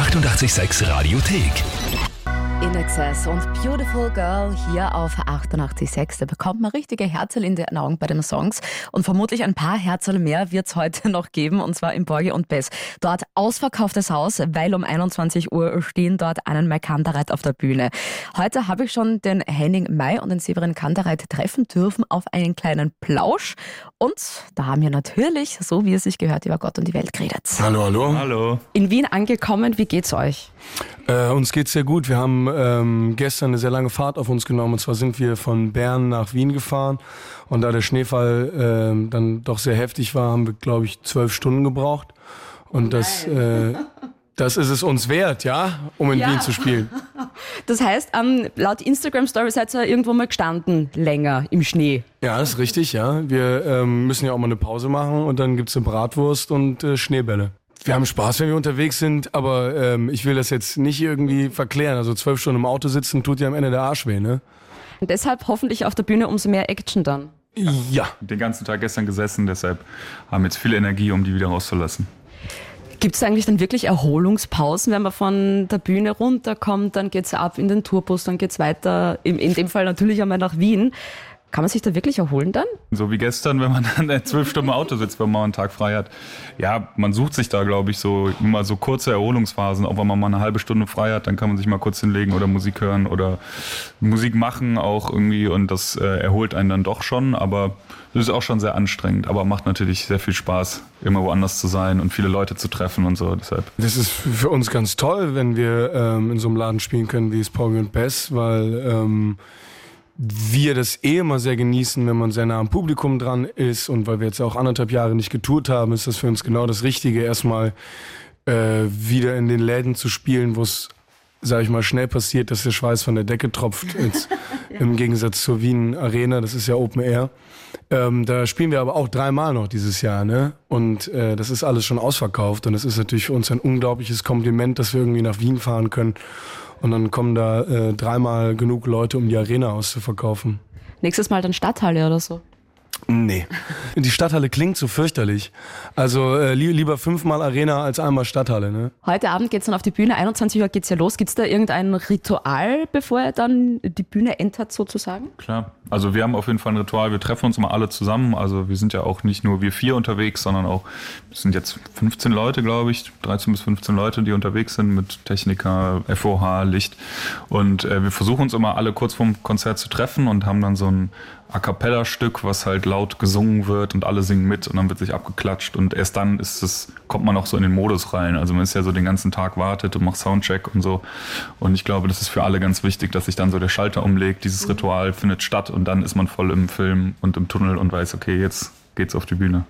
886 Radiothek. In Excess und Beautiful Girl hier auf 88.6. Da bekommt man richtige Herzl in den Augen bei den Songs und vermutlich ein paar Herzl mehr wird es heute noch geben und zwar in Borge und Bess. Dort ausverkauftes Haus, weil um 21 Uhr stehen dort einen Mai Kantereit auf der Bühne. Heute habe ich schon den Henning May und den Severin Kantereit treffen dürfen auf einen kleinen Plausch und da haben wir natürlich, so wie es sich gehört, über Gott und die Welt geredet. Hallo, hallo. Hallo. In Wien angekommen, wie geht's euch? Äh, uns geht's sehr gut. Wir haben ähm, gestern eine sehr lange Fahrt auf uns genommen. Und zwar sind wir von Bern nach Wien gefahren. Und da der Schneefall äh, dann doch sehr heftig war, haben wir, glaube ich, zwölf Stunden gebraucht. Und das, äh, das ist es uns wert, ja, um in Ja. Wien zu spielen. Das heißt, ähm, laut Instagram Story seid ihr irgendwo mal gestanden, länger im Schnee. Ja, das ist richtig, ja. Wir ähm, müssen ja auch mal eine Pause machen und dann gibt's eine Bratwurst und äh, Schneebälle. Wir haben Spaß, wenn wir unterwegs sind, aber ähm, ich will das jetzt nicht irgendwie verklären. Also zwölf Stunden im Auto sitzen tut ja am Ende der Arsch weh, ne? Und deshalb hoffentlich auf der Bühne umso mehr Action dann. Ja. Den ganzen Tag gestern gesessen, deshalb haben wir jetzt viel Energie, um die wieder rauszulassen. Gibt es eigentlich dann wirklich Erholungspausen, wenn man von der Bühne runterkommt, dann geht's ab in den Tourbus, dann geht's weiter, in, in dem Fall natürlich einmal nach Wien. Kann man sich da wirklich erholen dann? So wie gestern, wenn man dann zwölf Stunden im Auto sitzt, wenn man einen Tag frei hat. Ja, man sucht sich da, glaube ich, so immer so kurze Erholungsphasen. Auch wenn man mal eine halbe Stunde frei hat, dann kann man sich mal kurz hinlegen oder Musik hören oder Musik machen auch irgendwie. Und das äh, erholt einen dann doch schon. Aber das ist auch schon sehr anstrengend. Aber macht natürlich sehr viel Spaß, immer woanders zu sein und viele Leute zu treffen und so. Deshalb. Das ist für uns ganz toll, wenn wir ähm, in so einem Laden spielen können wie es Paul und Bess, weil ähm, wir das eh immer sehr genießen, wenn man sehr nah am Publikum dran ist und weil wir jetzt auch anderthalb Jahre nicht getourt haben, ist das für uns genau das Richtige, erstmal äh, wieder in den Läden zu spielen, wo es, sag ich mal, schnell passiert, dass der Schweiß von der Decke tropft, jetzt, im Gegensatz zur Wien Arena, das ist ja Open Air. Ähm, da spielen wir aber auch dreimal noch dieses Jahr, ne? Und äh, das ist alles schon ausverkauft und es ist natürlich für uns ein unglaubliches Kompliment, dass wir irgendwie nach Wien fahren können und dann kommen da äh, dreimal genug Leute, um die Arena auszuverkaufen. Nächstes Mal dann Stadthalle oder so. Nee. Die Stadthalle klingt so fürchterlich. Also äh, li lieber fünfmal Arena als einmal Stadthalle, ne? Heute Abend geht's dann auf die Bühne, 21 Uhr geht's ja los. Gibt's da irgendein Ritual, bevor er dann die Bühne entert sozusagen? Klar. Also wir haben auf jeden Fall ein Ritual. Wir treffen uns mal alle zusammen. Also wir sind ja auch nicht nur wir vier unterwegs, sondern auch, es sind jetzt 15 Leute, glaube ich, 13 bis 15 Leute, die unterwegs sind mit Techniker, FOH, Licht. Und äh, wir versuchen uns immer alle kurz vorm Konzert zu treffen und haben dann so ein A cappella Stück, was halt laut gesungen wird und alle singen mit und dann wird sich abgeklatscht und erst dann ist es, kommt man auch so in den Modus rein. Also man ist ja so den ganzen Tag wartet und macht Soundcheck und so. Und ich glaube, das ist für alle ganz wichtig, dass sich dann so der Schalter umlegt. Dieses Ritual findet statt und dann ist man voll im Film und im Tunnel und weiß, okay, jetzt geht's auf die Bühne.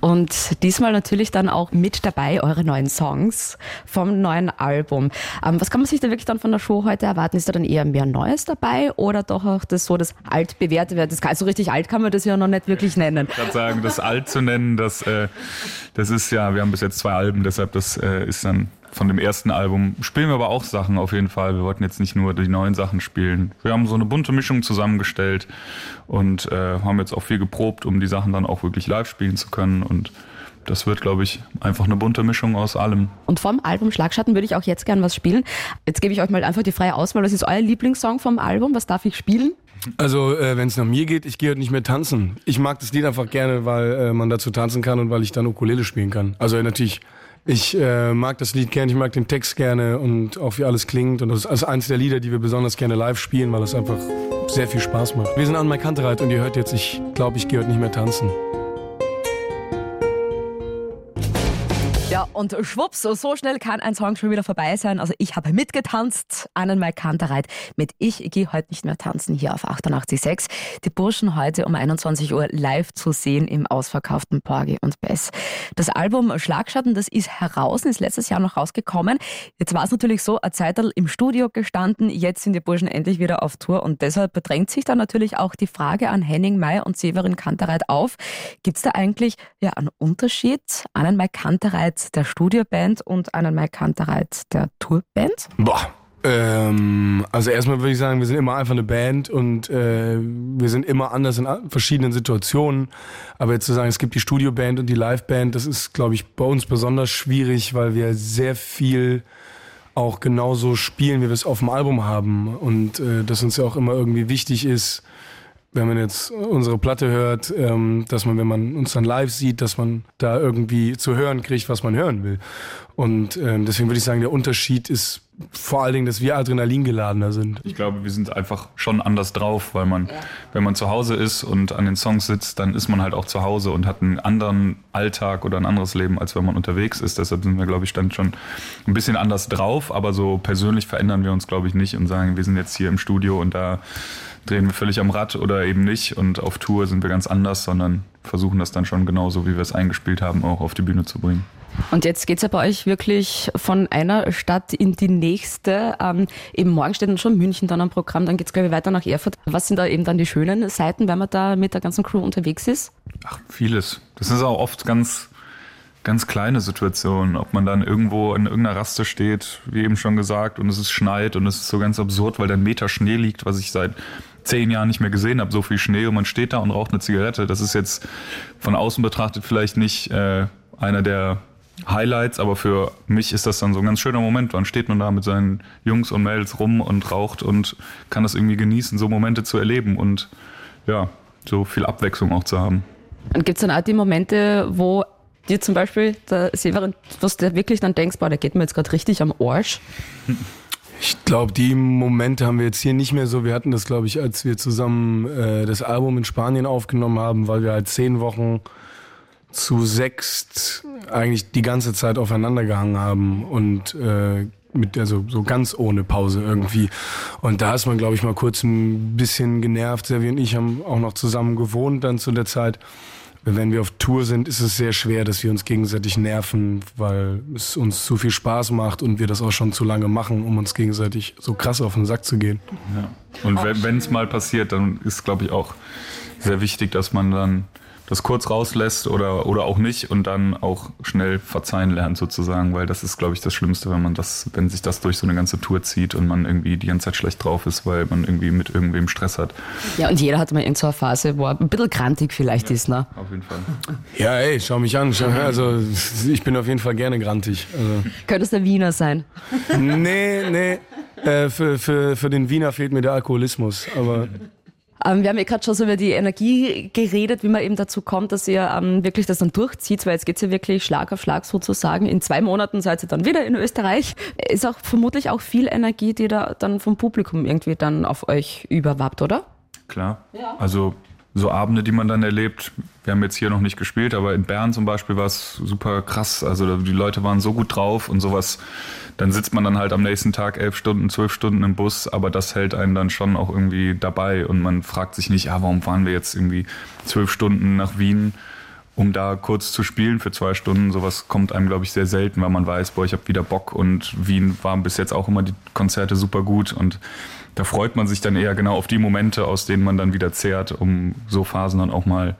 Und diesmal natürlich dann auch mit dabei eure neuen Songs vom neuen Album. Ähm, was kann man sich da wirklich dann von der Show heute erwarten? Ist da dann eher mehr Neues dabei oder doch auch das so das altbewährte? Das kann, so richtig alt kann man das ja noch nicht wirklich nennen. Ich kann sagen, das alt zu nennen, das, äh, das ist ja, wir haben bis jetzt zwei Alben, deshalb das äh, ist dann von dem ersten Album. Spielen wir aber auch Sachen auf jeden Fall. Wir wollten jetzt nicht nur die neuen Sachen spielen. Wir haben so eine bunte Mischung zusammengestellt und äh, haben jetzt auch viel geprobt, um die Sachen dann auch wirklich live spielen zu können. Und das wird, glaube ich, einfach eine bunte Mischung aus allem. Und vom Album Schlagschatten würde ich auch jetzt gern was spielen. Jetzt gebe ich euch mal einfach die freie Auswahl. Was ist euer Lieblingssong vom Album? Was darf ich spielen? Also, äh, wenn es nach mir geht, ich gehe heute nicht mehr tanzen. Ich mag das Lied einfach gerne, weil äh, man dazu tanzen kann und weil ich dann Ukulele spielen kann. Also natürlich, ich äh, mag das Lied gerne, ich mag den Text gerne und auch wie alles klingt. Und das ist also eins der Lieder, die wir besonders gerne live spielen, weil es einfach sehr viel Spaß macht. Wir sind an mein Kantereit und ihr hört jetzt, ich glaube, ich gehe heute nicht mehr tanzen. Ja, und schwupps, so schnell kann ein Song schon wieder vorbei sein. Also ich habe mitgetanzt, Annenmal Kantereit mit Ich gehe heute nicht mehr tanzen hier auf 88.6. Die Burschen heute um 21 Uhr live zu sehen im ausverkauften Porgy und Bess. Das Album Schlagschatten, das ist heraus, ist letztes Jahr noch rausgekommen. Jetzt war es natürlich so, eine Zeit im Studio gestanden, jetzt sind die Burschen endlich wieder auf Tour und deshalb bedrängt sich dann natürlich auch die Frage an Henning May und Severin Kantereit auf. Gibt es da eigentlich ja einen Unterschied? Annenmal Kantereit der Studioband und Annenmal Kantereit der Tourband? Boah. Ähm, also erstmal würde ich sagen, wir sind immer einfach eine Band und äh, wir sind immer anders in verschiedenen Situationen. Aber jetzt zu sagen, es gibt die Studioband und die Liveband, das ist, glaube ich, bei uns besonders schwierig, weil wir sehr viel auch genauso spielen, wie wir es auf dem Album haben. Und äh, dass uns ja auch immer irgendwie wichtig ist, wenn man jetzt unsere Platte hört, ähm, dass man, wenn man uns dann live sieht, dass man da irgendwie zu hören kriegt, was man hören will. Und ähm, deswegen würde ich sagen, der Unterschied ist vor allen Dingen, dass wir adrenalingeladener sind. Ich glaube, wir sind einfach schon anders drauf, weil man, ja. wenn man zu Hause ist und an den Songs sitzt, dann ist man halt auch zu Hause und hat einen anderen Alltag oder ein anderes Leben, als wenn man unterwegs ist. Deshalb sind wir, glaube ich, dann schon ein bisschen anders drauf, aber so persönlich verändern wir uns, glaube ich, nicht und sagen, wir sind jetzt hier im Studio und da drehen wir völlig am Rad oder eben nicht und auf Tour sind wir ganz anders, sondern versuchen das dann schon genauso, wie wir es eingespielt haben, auch auf die Bühne zu bringen. Und jetzt geht es ja bei euch wirklich von einer Stadt in die nächste. Ähm, eben morgen steht dann schon München dann am Programm, dann geht es, glaube ich, weiter nach Erfurt. Was sind da eben dann die schönen Seiten, wenn man da mit der ganzen Crew unterwegs ist? Ach, vieles. Das ist auch oft ganz, ganz kleine Situationen. Ob man dann irgendwo in irgendeiner Raste steht, wie eben schon gesagt, und es ist schneit und es ist so ganz absurd, weil da ein Meter Schnee liegt, was ich seit zehn Jahren nicht mehr gesehen habe, so viel Schnee und man steht da und raucht eine Zigarette. Das ist jetzt von außen betrachtet vielleicht nicht äh, einer der Highlights, aber für mich ist das dann so ein ganz schöner Moment. Dann steht man da mit seinen Jungs und Mädels rum und raucht und kann das irgendwie genießen, so Momente zu erleben und ja, so viel Abwechslung auch zu haben. Und gibt es dann auch die Momente, wo dir zum Beispiel der Severin, was du wirklich dann denkst, boah, der geht mir jetzt gerade richtig am Arsch? Ich glaube, die Momente haben wir jetzt hier nicht mehr so. Wir hatten das, glaube ich, als wir zusammen äh, das Album in Spanien aufgenommen haben, weil wir halt zehn Wochen zu sechst eigentlich die ganze Zeit aufeinander gehangen haben und äh, mit also so ganz ohne Pause irgendwie. Und da ist man, glaube ich, mal kurz ein bisschen genervt. Servi und ich haben auch noch zusammen gewohnt dann zu der Zeit. Wenn wir auf Tour sind, ist es sehr schwer, dass wir uns gegenseitig nerven, weil es uns zu viel Spaß macht und wir das auch schon zu lange machen, um uns gegenseitig so krass auf den Sack zu gehen. Ja. Und wenn es mal passiert, dann ist, glaube ich, auch sehr wichtig, dass man dann das kurz rauslässt oder, oder auch nicht und dann auch schnell verzeihen lernt sozusagen, weil das ist, glaube ich, das Schlimmste, wenn man das, wenn sich das durch so eine ganze Tour zieht und man irgendwie die ganze Zeit schlecht drauf ist, weil man irgendwie mit irgendwem Stress hat. Ja, und jeder hat mal in so einer Phase, wo er ein bisschen grantig vielleicht ja, ist, ne? Auf jeden Fall. Ja, ey, schau mich an. Schau, also, ich bin auf jeden Fall gerne grantig. Also. Könnte es der Wiener sein? Nee, nee. Äh, für, für, für den Wiener fehlt mir der Alkoholismus, aber wir haben ja gerade schon so über die Energie geredet, wie man eben dazu kommt, dass ihr ähm, wirklich das dann durchzieht, weil jetzt geht's ja wirklich Schlag auf Schlag sozusagen. In zwei Monaten seid ihr dann wieder in Österreich. Ist auch vermutlich auch viel Energie, die da dann vom Publikum irgendwie dann auf euch überwappt, oder? Klar. Ja. Also so Abende, die man dann erlebt. Wir haben jetzt hier noch nicht gespielt, aber in Bern zum Beispiel war es super krass. Also die Leute waren so gut drauf und sowas. Dann sitzt man dann halt am nächsten Tag elf Stunden, zwölf Stunden im Bus, aber das hält einen dann schon auch irgendwie dabei und man fragt sich nicht, ah, warum fahren wir jetzt irgendwie zwölf Stunden nach Wien? um da kurz zu spielen für zwei Stunden. Sowas kommt einem, glaube ich, sehr selten, weil man weiß, boah, ich habe wieder Bock und Wien waren bis jetzt auch immer die Konzerte super gut und da freut man sich dann eher genau auf die Momente, aus denen man dann wieder zehrt, um so Phasen dann auch mal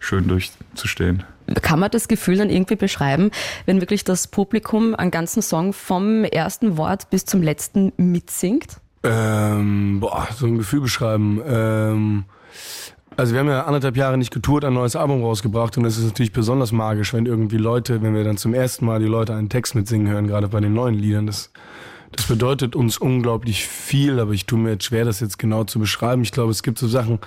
schön durchzustehen. Kann man das Gefühl dann irgendwie beschreiben, wenn wirklich das Publikum einen ganzen Song vom ersten Wort bis zum letzten mitsingt? Ähm, boah, so ein Gefühl beschreiben. Ähm, also wir haben ja anderthalb Jahre nicht getourt, ein neues Album rausgebracht und es ist natürlich besonders magisch, wenn irgendwie Leute, wenn wir dann zum ersten Mal die Leute einen Text mitsingen hören, gerade bei den neuen Liedern. Das das bedeutet uns unglaublich viel, aber ich tue mir jetzt schwer, das jetzt genau zu beschreiben. Ich glaube, es gibt so Sachen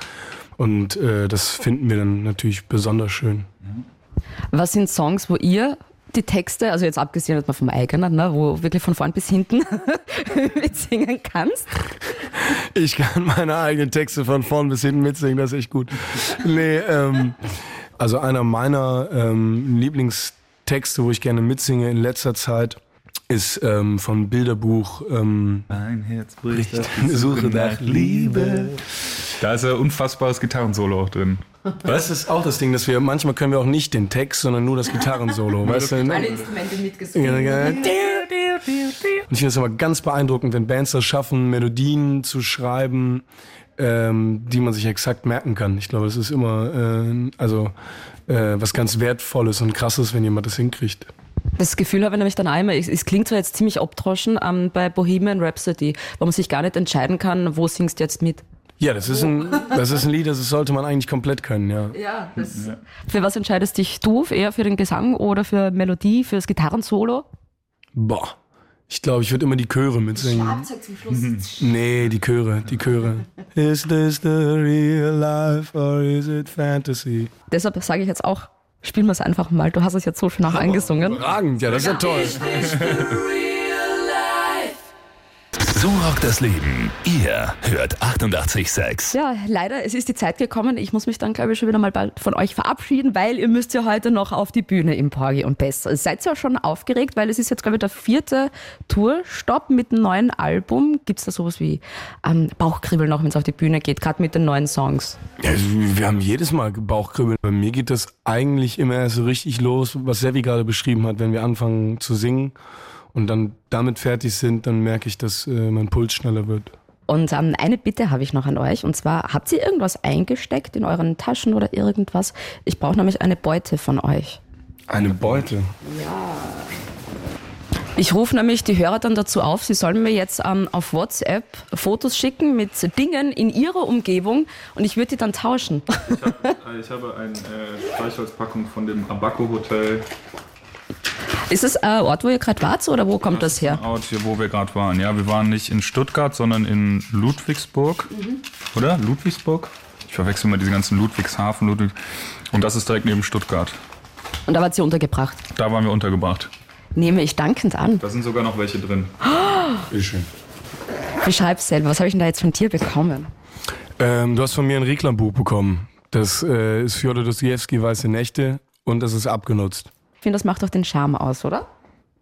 und äh, das finden wir dann natürlich besonders schön. Was sind Songs, wo ihr die Texte, also jetzt abgesehen mal vom eigenen, ne, wo wirklich von vorn bis hinten mitsingen kannst? Ich kann meine eigenen Texte von vorn bis hinten mitsingen, das ist echt gut. Nee, ähm, also einer meiner ähm, Lieblingstexte, wo ich gerne mitsinge in letzter Zeit, ist ähm, vom Bilderbuch ähm, Mein Herz bricht auf die Suche nach Liebe. Da ist ein unfassbares Gitarrensolo auch drin. Das ist auch das Ding, dass wir manchmal können wir auch nicht den Text, sondern nur das Gitarrensolo. weißt du? Alle Instrumente mitgesungen. Und ich finde es immer ganz beeindruckend, wenn Bands das schaffen, Melodien zu schreiben, ähm, die man sich exakt merken kann. Ich glaube, es ist immer äh, also äh, was ganz Wertvolles und Krasses, wenn jemand das hinkriegt. Das Gefühl habe ich nämlich dann einmal, es, klingt zwar jetzt ziemlich abdroschen ähm, bei Bohemian Rhapsody, wo man sich gar nicht entscheiden kann, wo singst du jetzt mit. Ja, das ist, ein, das ist ein Lied, das sollte man eigentlich komplett können, ja. Ja, das, ja. Für was entscheidest dich du? Eher für den Gesang oder für Melodie, für das Gitarrensolo? Boah. Ich glaube, ich würde immer die Chöre mitsingen. Schlagzeug zum Schluss. Nee, die Chöre, die Chöre. Is this the real life or is it fantasy? Deshalb sage ich jetzt auch, spielen wir es einfach mal. Du hast es jetzt so schön auch eingesungen. Überragend, ja, das ist ja toll. So rockt das Leben. Ihr hört 88,6. Ja, leider, es ist die Zeit gekommen. Ich muss mich dann, glaube ich, schon wieder mal bald von euch verabschieden, weil ihr müsst ja heute noch auf die Bühne im Porgy und Bess. Seid ihr ja schon aufgeregt, weil es ist jetzt, glaube ich, der vierte Tourstopp mit einem neuen Album. Gibt es da sowas wie ähm, Bauchkribbeln noch, wenn es auf die Bühne geht, gerade mit den neuen Songs? Ja, wir haben jedes Mal Bauchkribbeln. Bei mir geht das eigentlich immer erst so richtig los, was Sevi gerade beschrieben hat, wenn wir anfangen zu singen und dann damit fertig sind, dann merke ich, dass äh, mein Puls schneller wird. Und ähm, eine Bitte habe ich noch an euch. Und zwar, habt ihr irgendwas eingesteckt in euren Taschen oder irgendwas? Ich brauche nämlich eine Beute von euch. Eine Beute. Ich rufe nämlich die Hörer dann dazu auf, sie sollen mir jetzt ähm, auf WhatsApp Fotos schicken mit Dingen in ihrer Umgebung und ich würde die dann tauschen. Ich habe eine äh, Streichholzpackung von dem Abaco Hotel. Ist es ein Ort, wo ihr gerade wart oder wo kommt das her? Ein Ort hier, wo wir gerade waren. Ja, wir waren nicht in Stuttgart, sondern in Ludwigsburg. Oder? Ludwigsburg? Ich verwechsel mal diese ganzen Ludwigshafen, Ludwig. Und das ist direkt neben Stuttgart. Und da wart ihr untergebracht. Da waren wir untergebracht. Nehme ich dankend an. Da sind sogar noch welche drin. Bitteschön. Beschreib selber, was habe ich denn da jetzt von dir bekommen? Ähm, du hast von mir ein Reklambuch bekommen. Das äh, ist Fjodor Dostoevsky, Weiße Nächte und das ist abgenutzt. Ich finde, das macht doch den Charme aus, oder?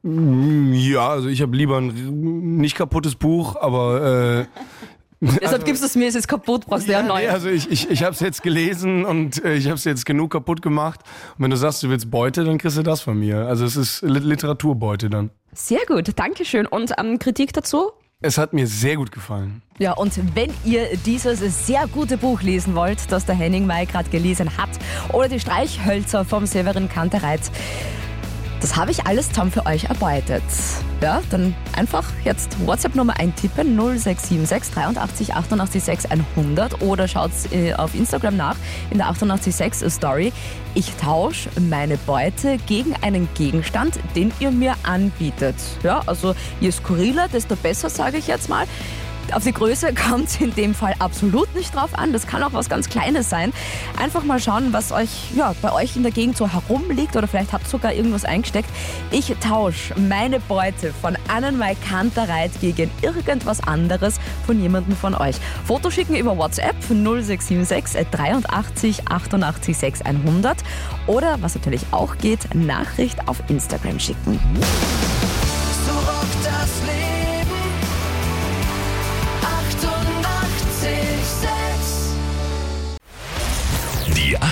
Ja, also ich habe lieber ein nicht kaputtes Buch, aber äh, Deshalb gibst du es mir, es ist kaputt, brauchst du ja, neu. nee, also ich, ich, ich habe es jetzt gelesen und äh, ich habe es jetzt genug kaputt gemacht. Und wenn du sagst, du willst Beute, dann kriegst du das von mir. Also es ist Lit- Literaturbeute dann. Sehr gut, Dankeschön. Und ähm, Kritik dazu? Es hat mir sehr gut gefallen. Ja, und wenn ihr dieses sehr gute Buch lesen wollt, das der Henning May gerade gelesen hat, oder die Streichhölzer vom Severin Kantereit, das habe ich alles zusammen für euch erbeutet. Ja, dann einfach jetzt WhatsApp-Nummer eintippen 0676 83 88 6 100 oder schaut äh, auf Instagram nach in der 886 Story. Ich tausche meine Beute gegen einen Gegenstand, den ihr mir anbietet. Ja, also je skurriler, desto besser, sage ich jetzt mal. Auf die Größe kommt es in dem Fall absolut nicht drauf an. Das kann auch was ganz Kleines sein. Einfach mal schauen, was euch ja, bei euch in der Gegend so herumliegt oder vielleicht habt ihr sogar irgendwas eingesteckt. Ich tausche meine Beute von Annenmai Kantereit gegen irgendwas anderes von jemandem von euch. Foto schicken über WhatsApp 0676 83 88 6 100 oder was natürlich auch geht, Nachricht auf Instagram schicken.